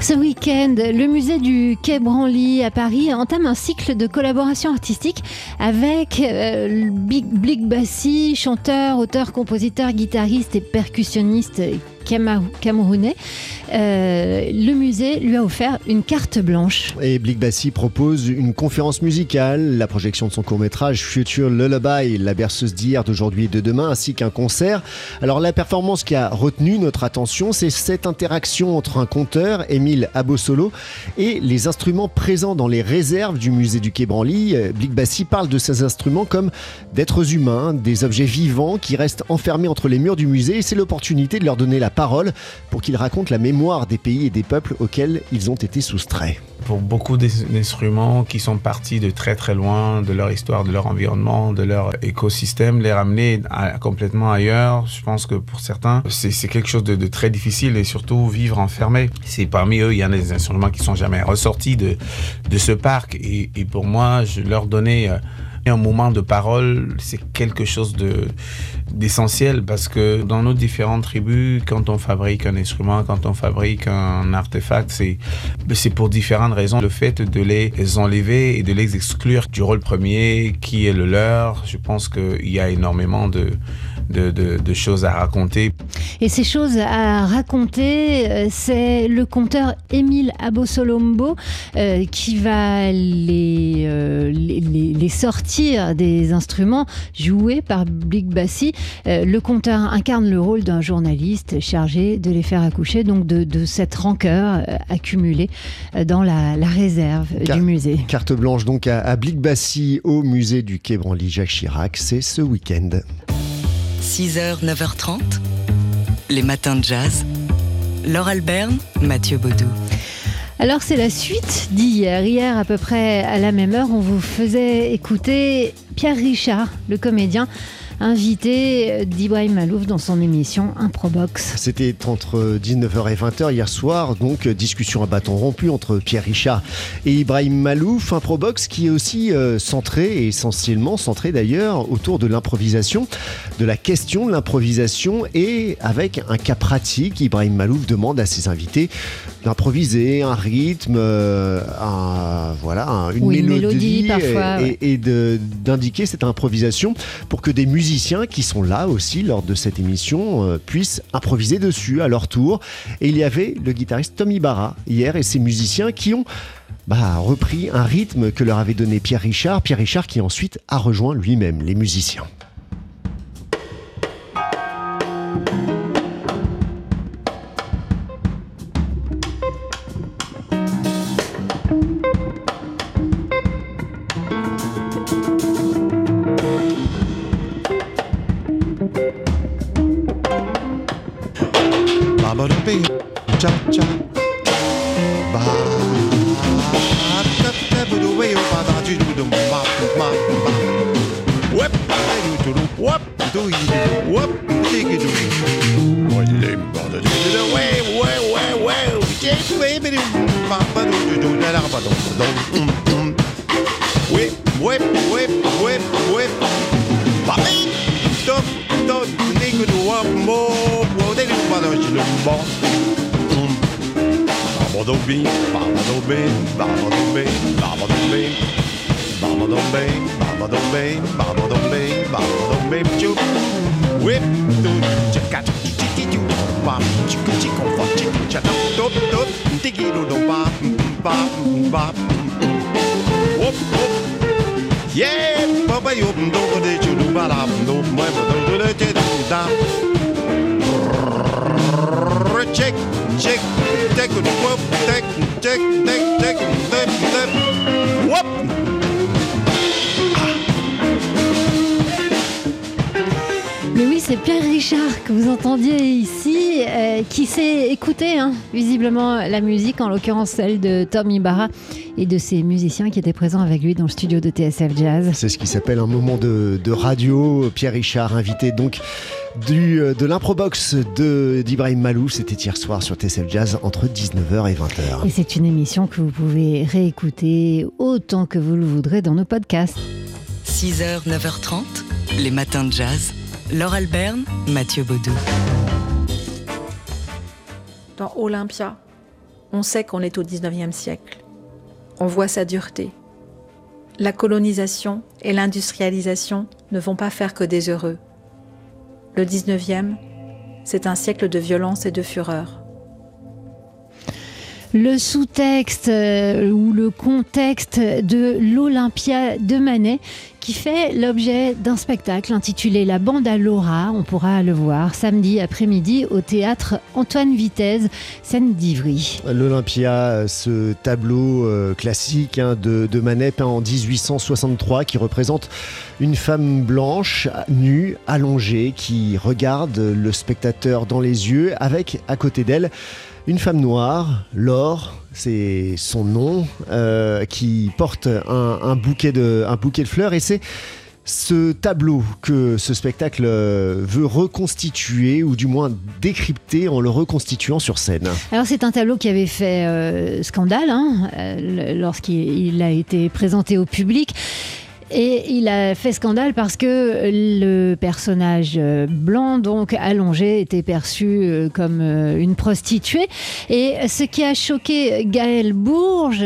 Ce week-end, le musée du Quai Branly à Paris entame un cycle de collaboration artistique avec euh, Big Bassi, chanteur, auteur, compositeur, guitariste et percussionniste camerounais. Euh, le musée lui a offert une carte blanche. Et Blick Bassi propose une conférence musicale, la projection de son court-métrage Future Lullaby, la berceuse d'hier, d'aujourd'hui et de demain, ainsi qu'un concert. Alors la performance qui a retenu notre attention, c'est cette interaction entre un conteur, Émile Abosolo, et les instruments présents dans les réserves du musée du Quai Branly. Blick Bassi parle de ces instruments comme d'êtres humains, des objets vivants qui restent enfermés entre les murs du musée c'est l'opportunité de leur donner la parole pour qu'ils racontent la mémoire des pays et des peuples auxquels ils ont été soustraits. Pour beaucoup d'instruments qui sont partis de très très loin de leur histoire, de leur environnement, de leur écosystème, les ramener complètement ailleurs, je pense que pour certains, c'est quelque chose de, très difficile et surtout vivre enfermé. C'est parmi eux, il y a des instruments qui sont jamais ressortis de, ce parc et, et pour moi, je leur donnais euh, un moment de parole, c'est quelque chose de d'essentiel parce que dans nos différentes tribus, quand on fabrique un instrument, quand on fabrique un artefact, c'est c'est pour différentes raisons. Le fait de les enlever et de les exclure du rôle premier qui est le leur, je pense qu'il y a énormément de de, choses à raconter. Et ces choses à raconter, euh, c'est le conteur Émile Abosolombo euh, qui va les, euh, les, les, sortir des instruments joués par Blick Bassi. le conteur incarne le rôle d'un journaliste chargé de les faire accoucher, donc de, de cette rancœur accumulée dans la, la réserve du musée. Carte blanche donc à, à Blic Bassi au musée du Quai Branly Jacques Chirac, c'est ce week-end. 6h, 9h30, les matins de jazz. Laure Alberne, Mathieu Baudou. Alors c'est la suite d'hier. Hier à peu près à la même heure, on vous faisait écouter Pierre Richard, le comédien, invité d'Ibrahim Malouf dans son émission Improbox. C'était entre 19h et 20h hier soir, donc discussion à bâton rompu entre Pierre Richard et Ibrahim Malouf. Improbox qui est aussi euh, centré, et essentiellement centré d'ailleurs, autour de l'improvisation, de la question de l'improvisation et avec un cas pratique. Ibrahim Malouf demande à ses invités d'improviser un rythme, euh, voilà, une, mélodie, et, d'indiquer cette improvisation pour que des musiciens musiciens qui sont là aussi lors de cette émission euh, puissent improviser dessus à leur tour. Et il y avait le guitariste Tommy Barra hier et ses musiciens qui ont bah, repris un rythme que leur avait donné Pierre Richard. Pierre Richard qui ensuite a rejoint lui-même les musiciens. ba da bee cha cha ba da da ba do way ba da do do ma ma ma whoop do do do whoop do you do whoop dig do what name ba da do do way way way way just way ba do ma ba do do do, da da ba do do do. Whoop, whoop, whoop. ball. Babadobee, babadobee, babadobee, babadobee, babadobee, babadobee, do babadobee, chuk. Whip, do, chaka, chikitu, bam, chiku, chiku, fa, chiku, chata, do dop, tiki, do, do, ba, ba, ba, whoop, whoop. Yeah, papa, yup, do, do, do, do, ba, da, do, ba, do, do, do, do, do, chick, chick, dick, whoop, dick, dick, dick, dick, dick, dick, whoop. C'est Pierre Richard que vous entendiez ici, euh, qui sait écouter hein, visiblement la musique, en l'occurrence celle de Tommy Barra et de ses musiciens qui étaient présents avec lui dans le studio de TSF Jazz. C'est ce qui s'appelle un moment de, de radio. Pierre Richard invité donc du, euh, de l'improbox d'Ibrahim Malou. C'était hier soir sur TSF Jazz entre 19h et 20h. Et c'est une émission que vous pouvez réécouter autant que vous le voudrez dans nos podcasts. 6h, 9h30, Les matins de jazz. Laure Alberne, Mathieu Baudou. Dans Olympia, on sait qu'on est au 19e siècle. On voit sa dureté. La colonisation et l'industrialisation ne vont pas faire que des heureux. Le 19e, c'est un siècle de violence et de fureur. Le sous-texte euh, ou le contexte de l'Olympia de Manet qui fait l'objet d'un spectacle intitulé La bande à Laura. On pourra le voir samedi après-midi au théâtre Antoine Vitesse, scène d'Ivry. L'Olympia, ce tableau euh, classique hein, de, de, Manet peint en 1863 qui représente une femme blanche, nue, allongée, qui regarde le spectateur dans les yeux avec à côté d'elle une femme noire, Laure, c'est son nom, euh, qui porte un, bouquet de, fleurs et c'est ce tableau que ce spectacle veut reconstituer ou du moins décrypter en le reconstituant sur scène. Alors c'est un tableau qui avait fait euh, scandale hein, euh, lorsqu'il a été présenté au public. Et il a fait scandale parce que le personnage euh, blanc, donc allongé, était perçu euh, comme euh, une prostituée. Et ce qui a choqué Gaël Bourges,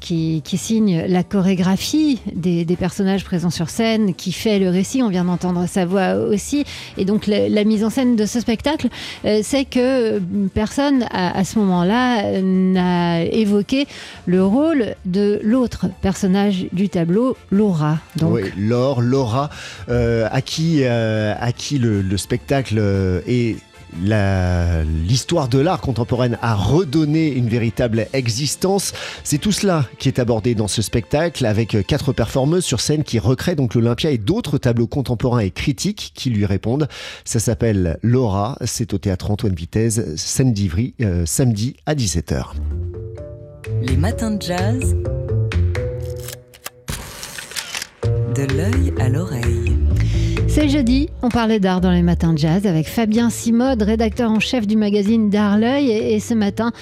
qui, signe la chorégraphie des, personnages présents sur scène, qui fait le récit, on vient d'entendre sa voix aussi, et donc la, mise en scène de ce spectacle, c'est que personne à, à ce moment-là n'a évoqué le rôle de l'autre personnage du tableau, Laura. Donc. Oui, Laure, Laura, euh, à qui, euh, à qui le, spectacle euh, et l'histoire de l'art contemporain a redonné une véritable existence. C'est tout cela qui est abordé dans ce spectacle avec quatre performeuses sur scène qui recréent donc l'Olympia et d'autres tableaux contemporains et critiques qui lui répondent. Ça s'appelle Laura, c'est au théâtre Antoine Vitesse, scène d'Ivry, samedi à 17h. Les matins de jazz de l'œil à l'oreille. C'est jeudi, on parlait d'art dans les matins de jazz avec Fabien Simode, rédacteur en chef du magazine D'Art l'œil. Et, ce matin,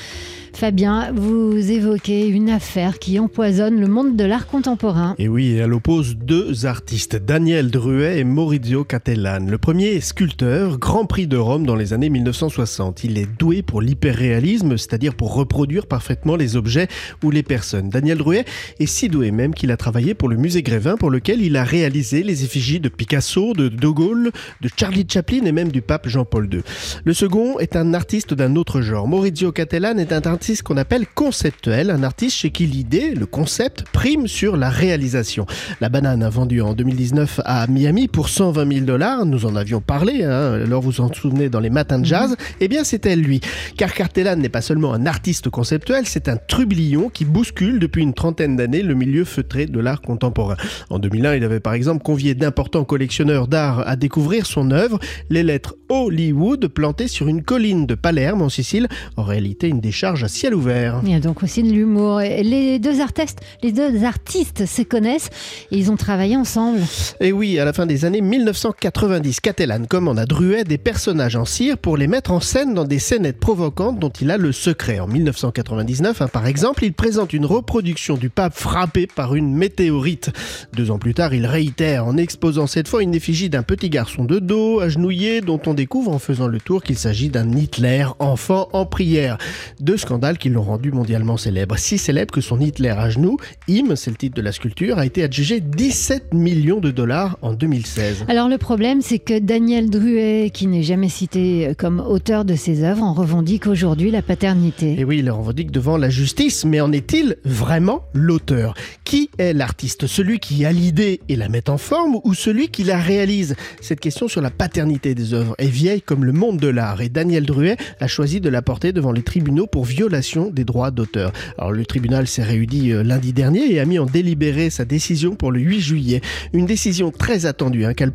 Fabien, vous évoquez une affaire qui empoisonne le monde de l'art contemporain. Et oui, elle oppose deux artistes, Daniel Druet et Maurizio Cattelan. Le premier est sculpteur, Grand Prix de Rome dans les années 1960. Il est doué pour l'hyperréalisme, c'est-à-dire pour reproduire parfaitement les objets ou les personnes. Daniel Druet est si doué même qu'il a travaillé pour le musée Grévin pour lequel il a réalisé les effigies de Picasso, de De Gaulle, de Charlie Chaplin et même du pape Jean-Paul II. Le second est un artiste d'un autre genre. Maurizio Cattelan est un artiste qu'on appelle conceptuel, un artiste chez qui l'idée, le concept, prime sur la réalisation. La banane a vendu en 2019 à Miami pour 120 000 dollars, nous en avions parlé, hein, alors vous en souvenez dans les matins de jazz, mhm. eh bien c'était lui. Car Cartelan n'est pas seulement un artiste conceptuel, c'est un trublion qui bouscule depuis une trentaine d'années le milieu feutré de l'art contemporain. En 2001, il avait par exemple convié d'importants collectionneurs d'art à découvrir son œuvre, les lettres Hollywood plantées sur une colline de Palerme en Sicile, en réalité une décharge à ciel ouvert. Il y a donc aussi de l'humour. Les deux artistes, les deux artistes se connaissent et ils ont travaillé ensemble. Et oui, à la fin des années 1990, Catalan commande à Druet des personnages en cire pour les mettre en scène dans des scénettes provocantes dont il a le secret. En 1999, hein, par exemple, il présente une reproduction du pape frappé par une météorite. Deux ans plus tard, il réitère en exposant cette fois une effigie d'un petit garçon de dos, agenouillé, dont on découvre en faisant le tour qu'il s'agit d'un Hitler enfant en prière. Deux scandales qui l'ont rendu mondialement célèbre. Si célèbre que son Hitler à genoux, Im, c'est le titre de la sculpture, a été adjugé 17 millions de dollars en 2016. Alors le problème, c'est que Daniel Druet, qui n'est jamais cité comme auteur de ses œuvres, en revendique aujourd'hui la paternité. Et oui, il le revendique devant la justice, mais en est-il vraiment l'auteur? Qui est l'artiste? Celui qui a l'idée et la met en forme ou celui qui la réalise? Cette question sur la paternité des œuvres est vieille comme le monde de l'art et Daniel Druet a choisi de la porter devant les tribunaux pour violation des droits d'auteur. Alors le tribunal s'est réuni euh, lundi dernier et a mis en délibéré sa décision pour le 8 juillet. Une décision très attendue hein, car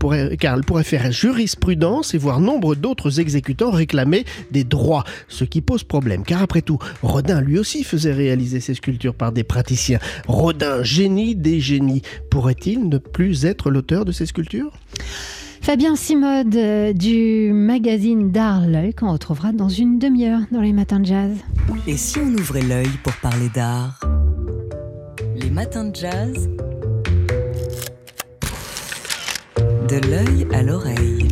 elle pourrait faire jurisprudence et voir nombre d'autres exécutants réclamer des droits, ce qui pose problème car après tout, Rodin lui aussi faisait réaliser ses sculptures par des praticiens. Rodin, génie des génies, pourrait-il ne plus être l'auteur de ces sculptures? Fabien Simode euh, du magazine d'art L'œil qu'on retrouvera dans une demi-heure dans les matins de jazz. Et si on ouvrait l'œil pour parler d'art Les matins de jazz De l'œil à l'oreille.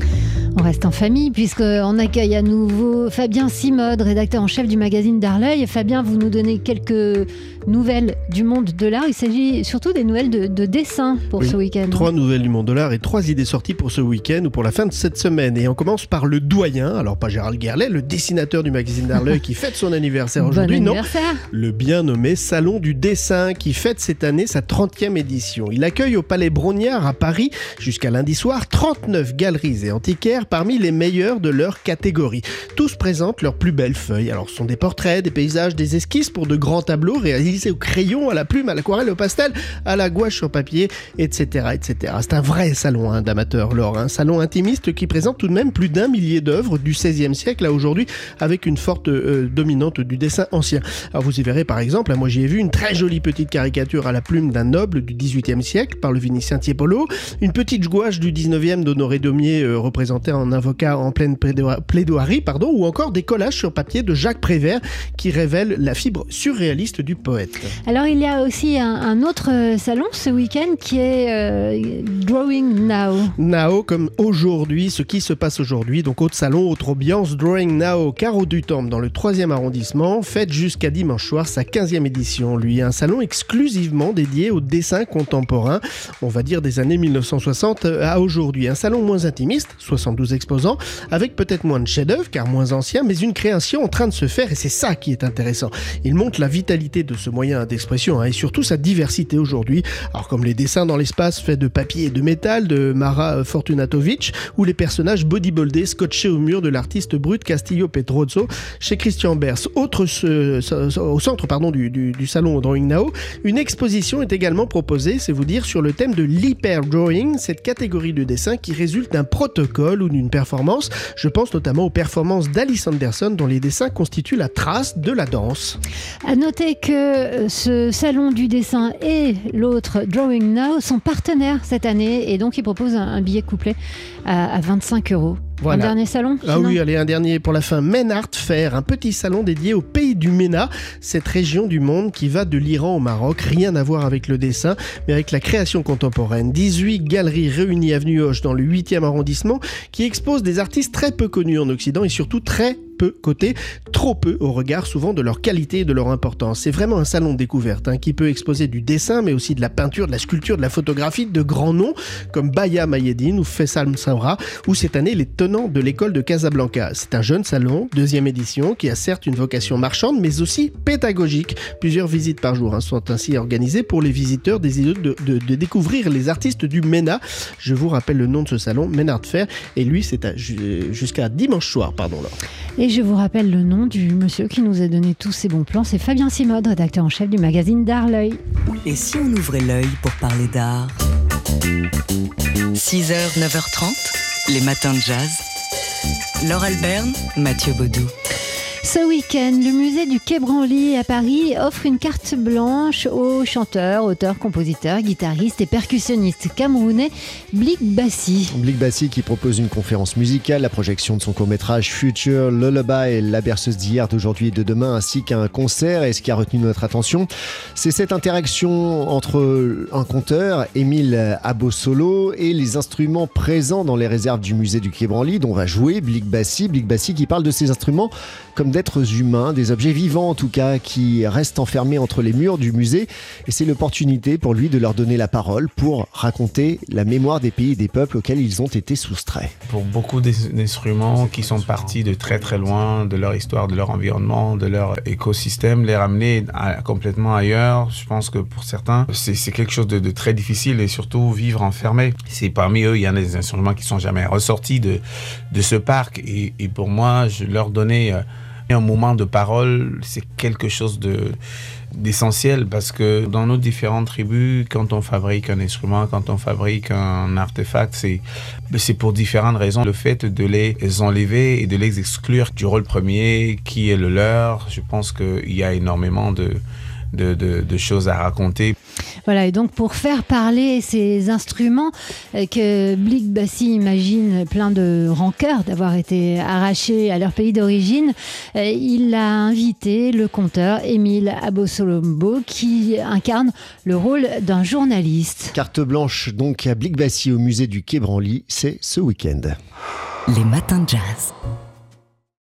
On reste en famille puisqu'on accueille à nouveau Fabien Simode, rédacteur en chef du magazine D'Arleuil. Fabien, vous nous donnez quelques nouvelles du monde de l'art. Il s'agit surtout des nouvelles de, dessin pour ce week-end. Trois nouvelles du monde de l'art et trois idées sorties pour ce week-end ou pour la fin de cette semaine. Et on commence par le doyen, alors pas Gérald Gerlet, le dessinateur du magazine D'Arleuil qui fête son anniversaire aujourd'hui. Non, le bien nommé Salon du dessin qui fête cette année sa 30e édition. Il accueille au Palais Brognard à Paris jusqu'à lundi soir 39 galeries et antiquaires parmi les meilleurs de leur catégorie. Tous présentent leurs plus belles feuilles. Alors ce sont des portraits, des paysages, des esquisses pour de grands tableaux réalisés au crayon, à la plume, à l'aquarelle, au pastel, à la gouache sur papier, etc. etc. C'est un vrai salon hein, d'amateurs, Laure. Un salon intimiste qui présente tout de même plus d'un millier d'œuvres du XVIe siècle à aujourd'hui avec une forte euh, dominante du dessin ancien. Alors vous y verrez par exemple, hein, moi j'y ai vu une très jolie petite caricature à la plume d'un noble du XVIIIe siècle par le Vénitien Tiepolo, une petite gouache du XIXe d'Honoré Daumier euh, représentée en avocat en pleine plaidoirie, pardon, ou encore des collages sur papier de Jacques Prévert qui révèlent la fibre surréaliste du Alors il y a aussi un, autre euh, salon ce week-end qui est euh, Drawing Now. Now comme aujourd'hui, ce qui se passe aujourd'hui, donc autre salon, autre ambiance, Drawing Now, Carreau du Temple dans le 3e arrondissement, fête jusqu'à dimanche soir sa 15e édition. Lui, un salon exclusivement dédié au dessin contemporain, on va dire des années 1960 à aujourd'hui. Un salon moins intimiste, 72 exposants, avec peut-être moins de chefs-d'œuvre, car moins anciens, mais une création en train de se faire, et c'est ça qui est intéressant. Il montre la vitalité de ce moyen d'expression, hein, et surtout sa diversité aujourd'hui. Alors comme les dessins dans l'espace faits de papier et de métal de Mara Fortunatovic, ou les personnages bodybuildés scotchés au mur de l'artiste brut Castillo Petrozzo chez Christian Bers. Autre au centre pardon, du, du salon Drawing Now, une exposition est également proposée, c'est vous dire, sur le thème de l'hyper drawing, cette catégorie de dessin qui résulte d'un protocole ou d'une performance. Je pense notamment aux performances d'Alice Anderson dont les dessins constituent la trace de la danse. À noter que euh, ce salon du dessin et l'autre Drawing Now sont partenaires cette année et donc ils proposent un, billet couplé à, à 25 euros. Un dernier salon Ah oui, allez, un dernier pour la fin. Men Art Fair, un petit salon dédié au pays du MENA, cette région du monde qui va de l'Iran au Maroc. Rien à voir avec le dessin, mais avec la création contemporaine. 18 galeries réunies avenue Hoche dans le 8e arrondissement qui exposent des artistes très peu connus en Occident et surtout très peu cotés, trop peu au regard souvent de leur qualité et de leur importance. C'est vraiment un salon de découverte hein, qui peut exposer du dessin, mais aussi de la peinture, de la sculpture, de la photographie, de grands noms comme Baya Mayedine ou Faisal Msaura, ou cette année les tenants de l'école de Casablanca. C'est un jeune salon, deuxième édition, qui a certes une vocation marchande, mais aussi pédagogique. Plusieurs visites par jour hein, sont ainsi organisées pour les visiteurs désireux de, de, découvrir les artistes du MENA. Je vous rappelle le nom de ce salon, Menard Fair, et lui c'est jusqu'à dimanche soir, pardon. Là. Je vous rappelle le nom du monsieur qui nous a donné tous ces bons plans, c'est Fabien Simode, rédacteur en chef du magazine D'Art L'œil. Et si on ouvrait l'œil pour parler d'art? 6h, 9h30, les matins de jazz. Laure Alberne, Mathieu Baudou. Ce week-end, le musée du Quai Branly à Paris offre une carte blanche aux chanteurs, auteurs, compositeurs, guitaristes et percussionnistes camerounais Blik Bassi. Blik Bassi qui propose une conférence musicale, la projection de son court-métrage Future Lullaby, la berceuse d'hier, d'aujourd'hui et de demain, ainsi qu'un concert. Et ce qui a retenu notre attention, c'est cette interaction entre un conteur, Émile Abosolo, et les instruments présents dans les réserves du musée du Quai Branly, dont va jouer Blik Bassi. Blik Bassi qui parle de ces instruments comme d'êtres humains, des objets vivants en tout cas, qui restent enfermés entre les murs du musée. Et c'est l'opportunité pour lui de leur donner la parole pour raconter la mémoire des pays et des peuples auxquels ils ont été soustraits. Pour beaucoup d'instruments qui sont partis de très très loin de leur histoire, de leur environnement, de leur écosystème, les ramener complètement ailleurs, je pense que pour certains, c'est quelque chose de, très difficile et surtout vivre enfermé. C'est parmi eux, il y en a des instruments qui sont jamais ressortis de, de ce parc. Et, pour moi, je leur donnais euh, un moment de parole, c'est quelque chose de d'essentiel parce que dans nos différentes tribus, quand on fabrique un instrument, quand on fabrique un artefact, c'est c'est pour différentes raisons. Le fait de les enlever et de les exclure du rôle premier qui est le leur, je pense qu'il y a énormément de, de, de choses à raconter. Voilà, et donc pour faire parler ces instruments euh, que Blick Bassi imagine plein de rancœur d'avoir été arrachés à leur pays d'origine, euh, il a invité le conteur Émile Abosolombo qui incarne le rôle d'un journaliste. Carte blanche donc à Blic Bassi au musée du Quai Branly, c'est ce week-end. Les matins de jazz.